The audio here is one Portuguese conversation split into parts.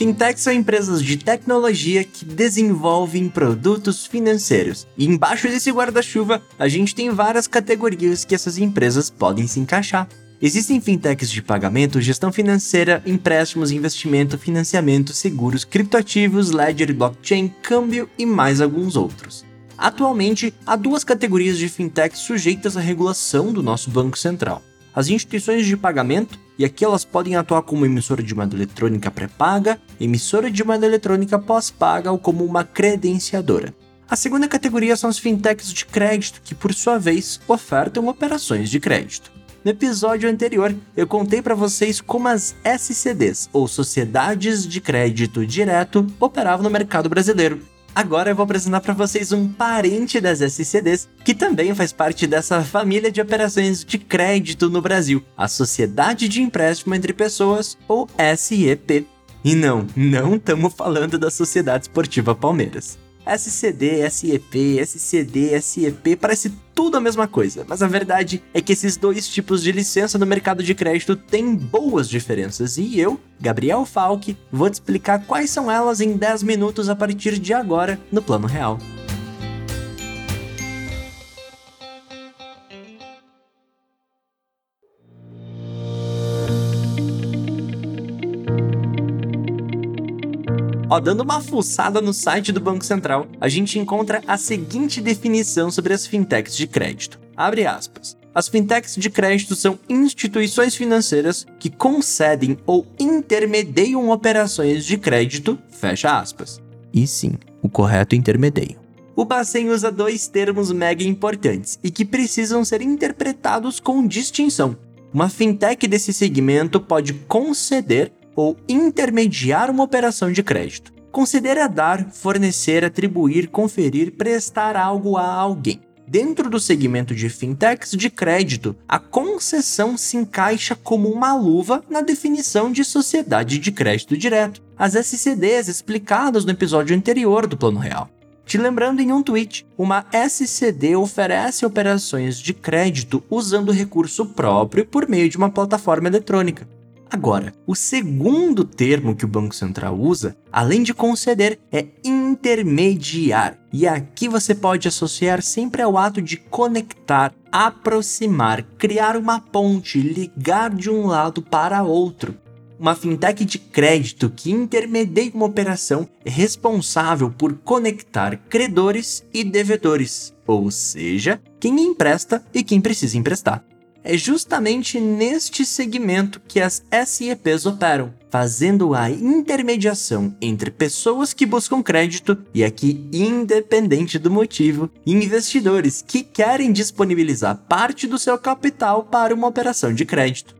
Fintechs são empresas de tecnologia que desenvolvem produtos financeiros. E embaixo desse guarda-chuva, a gente tem várias categorias que essas empresas podem se encaixar. Existem fintechs de pagamento, gestão financeira, empréstimos, investimento, financiamento, seguros, criptoativos, ledger, blockchain, câmbio e mais alguns outros. Atualmente, há duas categorias de fintechs sujeitas à regulação do nosso Banco Central as instituições de pagamento, e aqui elas podem atuar como emissora de moeda eletrônica pré-paga, emissora de moeda eletrônica pós-paga ou como uma credenciadora. A segunda categoria são as fintechs de crédito, que por sua vez ofertam operações de crédito. No episódio anterior, eu contei para vocês como as SCDs, ou Sociedades de Crédito Direto, operavam no mercado brasileiro, Agora eu vou apresentar para vocês um parente das SCDs que também faz parte dessa família de operações de crédito no Brasil, a Sociedade de Empréstimo entre Pessoas, ou SEP. E não, não estamos falando da Sociedade Esportiva Palmeiras. SCD, SEP, SCD, SEP, parece tudo a mesma coisa, mas a verdade é que esses dois tipos de licença no mercado de crédito têm boas diferenças e eu, Gabriel Falck, vou te explicar quais são elas em 10 minutos a partir de agora no Plano Real. Ó, dando uma fuçada no site do Banco Central, a gente encontra a seguinte definição sobre as fintechs de crédito. Abre aspas. As fintechs de crédito são instituições financeiras que concedem ou intermediam operações de crédito, fecha aspas. E sim, o correto intermedio. O Bacen usa dois termos mega importantes e que precisam ser interpretados com distinção. Uma fintech desse segmento pode conceder ou intermediar uma operação de crédito. Considera dar, fornecer, atribuir, conferir, prestar algo a alguém. Dentro do segmento de fintechs de crédito, a concessão se encaixa como uma luva na definição de sociedade de crédito direto, as SCDs explicadas no episódio anterior do Plano Real. Te lembrando em um tweet, uma SCD oferece operações de crédito usando recurso próprio por meio de uma plataforma eletrônica. Agora, o segundo termo que o Banco Central usa, além de conceder, é intermediar. E aqui você pode associar sempre ao ato de conectar, aproximar, criar uma ponte, ligar de um lado para outro. Uma fintech de crédito que intermedia uma operação é responsável por conectar credores e devedores, ou seja, quem empresta e quem precisa emprestar. É justamente neste segmento que as SEPs operam, fazendo a intermediação entre pessoas que buscam crédito e aqui independente do motivo, investidores que querem disponibilizar parte do seu capital para uma operação de crédito.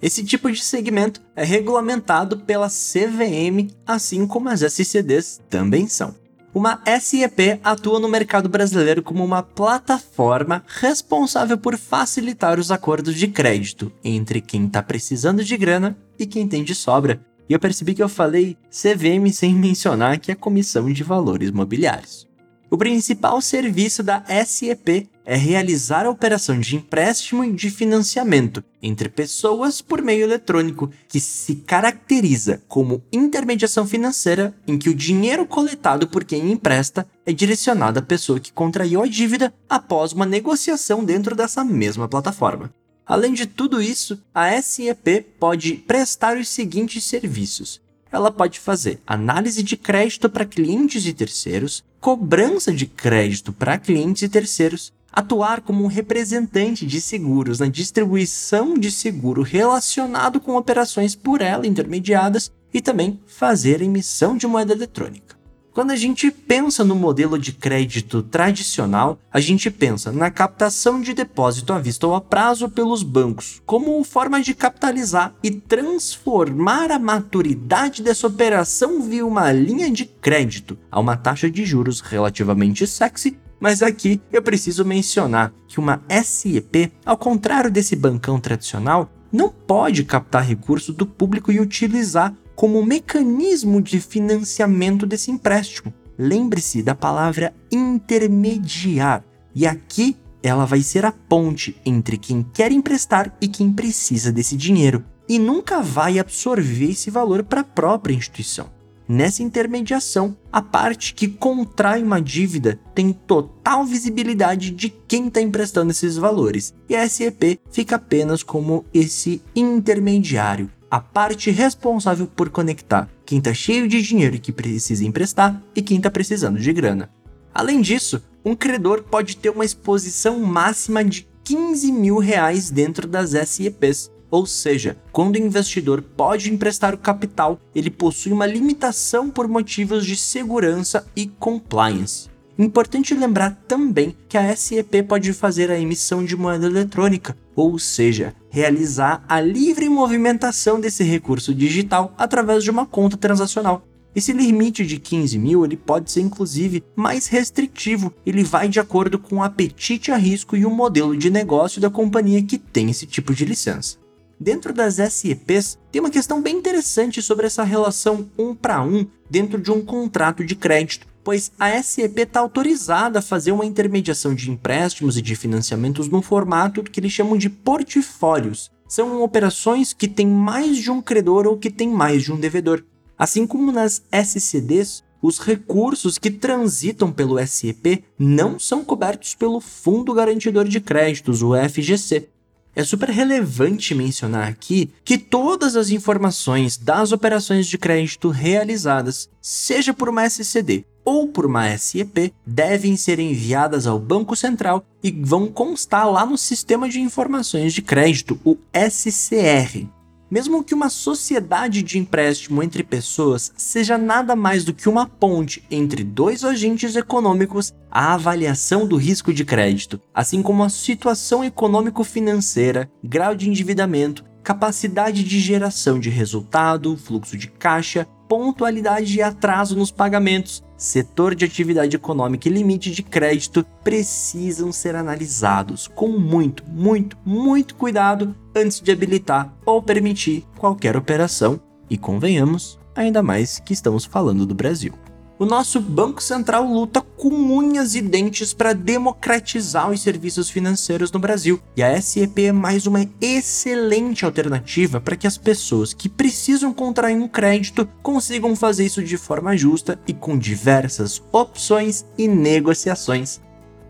Esse tipo de segmento é regulamentado pela CVM, assim como as SCDs também são. Uma SEP atua no mercado brasileiro como uma plataforma responsável por facilitar os acordos de crédito entre quem está precisando de grana e quem tem de sobra. E eu percebi que eu falei CVM sem mencionar que é Comissão de Valores Mobiliários. O principal serviço da SEP é realizar a operação de empréstimo e de financiamento entre pessoas por meio eletrônico, que se caracteriza como intermediação financeira, em que o dinheiro coletado por quem empresta é direcionado à pessoa que contraiu a dívida após uma negociação dentro dessa mesma plataforma. Além de tudo isso, a SEP pode prestar os seguintes serviços: ela pode fazer análise de crédito para clientes e terceiros, cobrança de crédito para clientes e terceiros, atuar como um representante de seguros na distribuição de seguro relacionado com operações por ela intermediadas e também fazer emissão de moeda eletrônica. Quando a gente pensa no modelo de crédito tradicional, a gente pensa na captação de depósito à vista ou a prazo pelos bancos, como forma de capitalizar e transformar a maturidade dessa operação via uma linha de crédito a uma taxa de juros relativamente sexy mas aqui eu preciso mencionar que uma SEP, ao contrário desse bancão tradicional, não pode captar recurso do público e utilizar como mecanismo de financiamento desse empréstimo. Lembre-se da palavra intermediar, e aqui ela vai ser a ponte entre quem quer emprestar e quem precisa desse dinheiro, e nunca vai absorver esse valor para a própria instituição. Nessa intermediação, a parte que contrai uma dívida tem total visibilidade de quem está emprestando esses valores, e a SEP fica apenas como esse intermediário, a parte responsável por conectar quem está cheio de dinheiro e que precisa emprestar e quem está precisando de grana. Além disso, um credor pode ter uma exposição máxima de 15 mil reais dentro das SEPs, ou seja, quando o investidor pode emprestar o capital, ele possui uma limitação por motivos de segurança e compliance. Importante lembrar também que a SEP pode fazer a emissão de moeda eletrônica, ou seja, realizar a livre movimentação desse recurso digital através de uma conta transacional. Esse limite de 15 mil ele pode ser inclusive mais restritivo, ele vai de acordo com o apetite a risco e o modelo de negócio da companhia que tem esse tipo de licença. Dentro das SEPs, tem uma questão bem interessante sobre essa relação um para um dentro de um contrato de crédito, pois a SEP está autorizada a fazer uma intermediação de empréstimos e de financiamentos no formato que eles chamam de portfólios. São operações que têm mais de um credor ou que têm mais de um devedor. Assim como nas SCDs, os recursos que transitam pelo SEP não são cobertos pelo Fundo Garantidor de Créditos, o FGC, é super relevante mencionar aqui que todas as informações das operações de crédito realizadas, seja por uma SCD ou por uma SEP, devem ser enviadas ao Banco Central e vão constar lá no Sistema de Informações de Crédito, o SCR. Mesmo que uma sociedade de empréstimo entre pessoas seja nada mais do que uma ponte entre dois agentes econômicos, a avaliação do risco de crédito, assim como a situação econômico-financeira, grau de endividamento, capacidade de geração de resultado, fluxo de caixa, pontualidade e atraso nos pagamentos, setor de atividade econômica e limite de crédito precisam ser analisados com muito, muito, muito cuidado antes de habilitar ou permitir qualquer operação, e convenhamos, ainda mais que estamos falando do Brasil. O nosso Banco Central luta com unhas e dentes para democratizar os serviços financeiros no Brasil, e a SEP é mais uma excelente alternativa para que as pessoas que precisam contrair um crédito consigam fazer isso de forma justa e com diversas opções e negociações.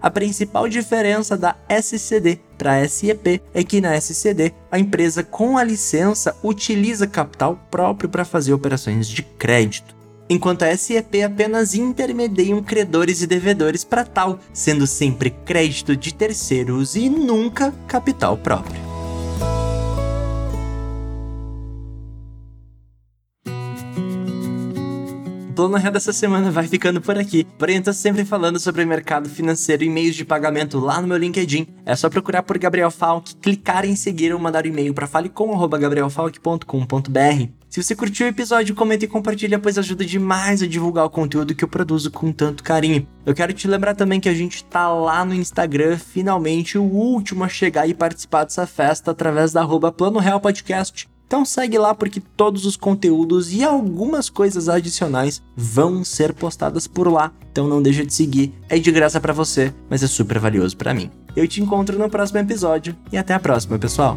A principal diferença da SCD para a SEP é que na SCD a empresa com a licença utiliza capital próprio para fazer operações de crédito enquanto a SEP apenas intermediam credores e devedores para tal, sendo sempre crédito de terceiros e nunca capital próprio. O Plano Real dessa semana vai ficando por aqui. Porém, eu tô sempre falando sobre mercado financeiro e meios de pagamento lá no meu LinkedIn. É só procurar por Gabriel Falk, clicar em seguir ou mandar um e-mail para falecom.gabrielfalk.com.br. Se você curtiu o episódio, comenta e compartilha, pois ajuda demais a divulgar o conteúdo que eu produzo com tanto carinho. Eu quero te lembrar também que a gente tá lá no Instagram, finalmente o último a chegar e participar dessa festa através da arroba Plano Real Podcast. Então segue lá porque todos os conteúdos e algumas coisas adicionais vão ser postadas por lá. Então não deixa de seguir, é de graça para você, mas é super valioso para mim. Eu te encontro no próximo episódio e até a próxima, pessoal.